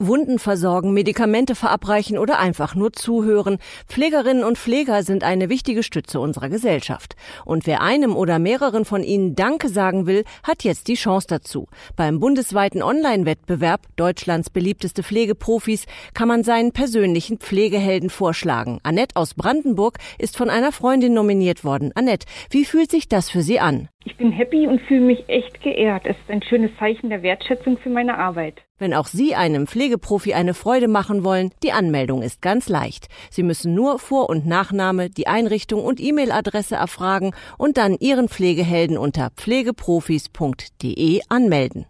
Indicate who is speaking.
Speaker 1: Wunden versorgen, Medikamente verabreichen oder einfach nur zuhören. Pflegerinnen und Pfleger sind eine wichtige Stütze unserer Gesellschaft. Und wer einem oder mehreren von ihnen Danke sagen will, hat jetzt die Chance dazu. Beim bundesweiten Online-Wettbewerb Deutschlands beliebteste Pflegeprofis kann man seinen persönlichen Pflegehelden vorschlagen. Annette aus Brandenburg ist von einer Freundin nominiert worden. Annette, wie fühlt sich das für Sie an?
Speaker 2: Ich bin happy und fühle mich echt geehrt. Es ist ein schönes Zeichen der Wertschätzung für meine Arbeit.
Speaker 1: Wenn auch Sie einem Pflegeprofi eine Freude machen wollen, die Anmeldung ist ganz leicht. Sie müssen nur Vor- und Nachname, die Einrichtung und E-Mail-Adresse erfragen und dann Ihren Pflegehelden unter pflegeprofis.de anmelden.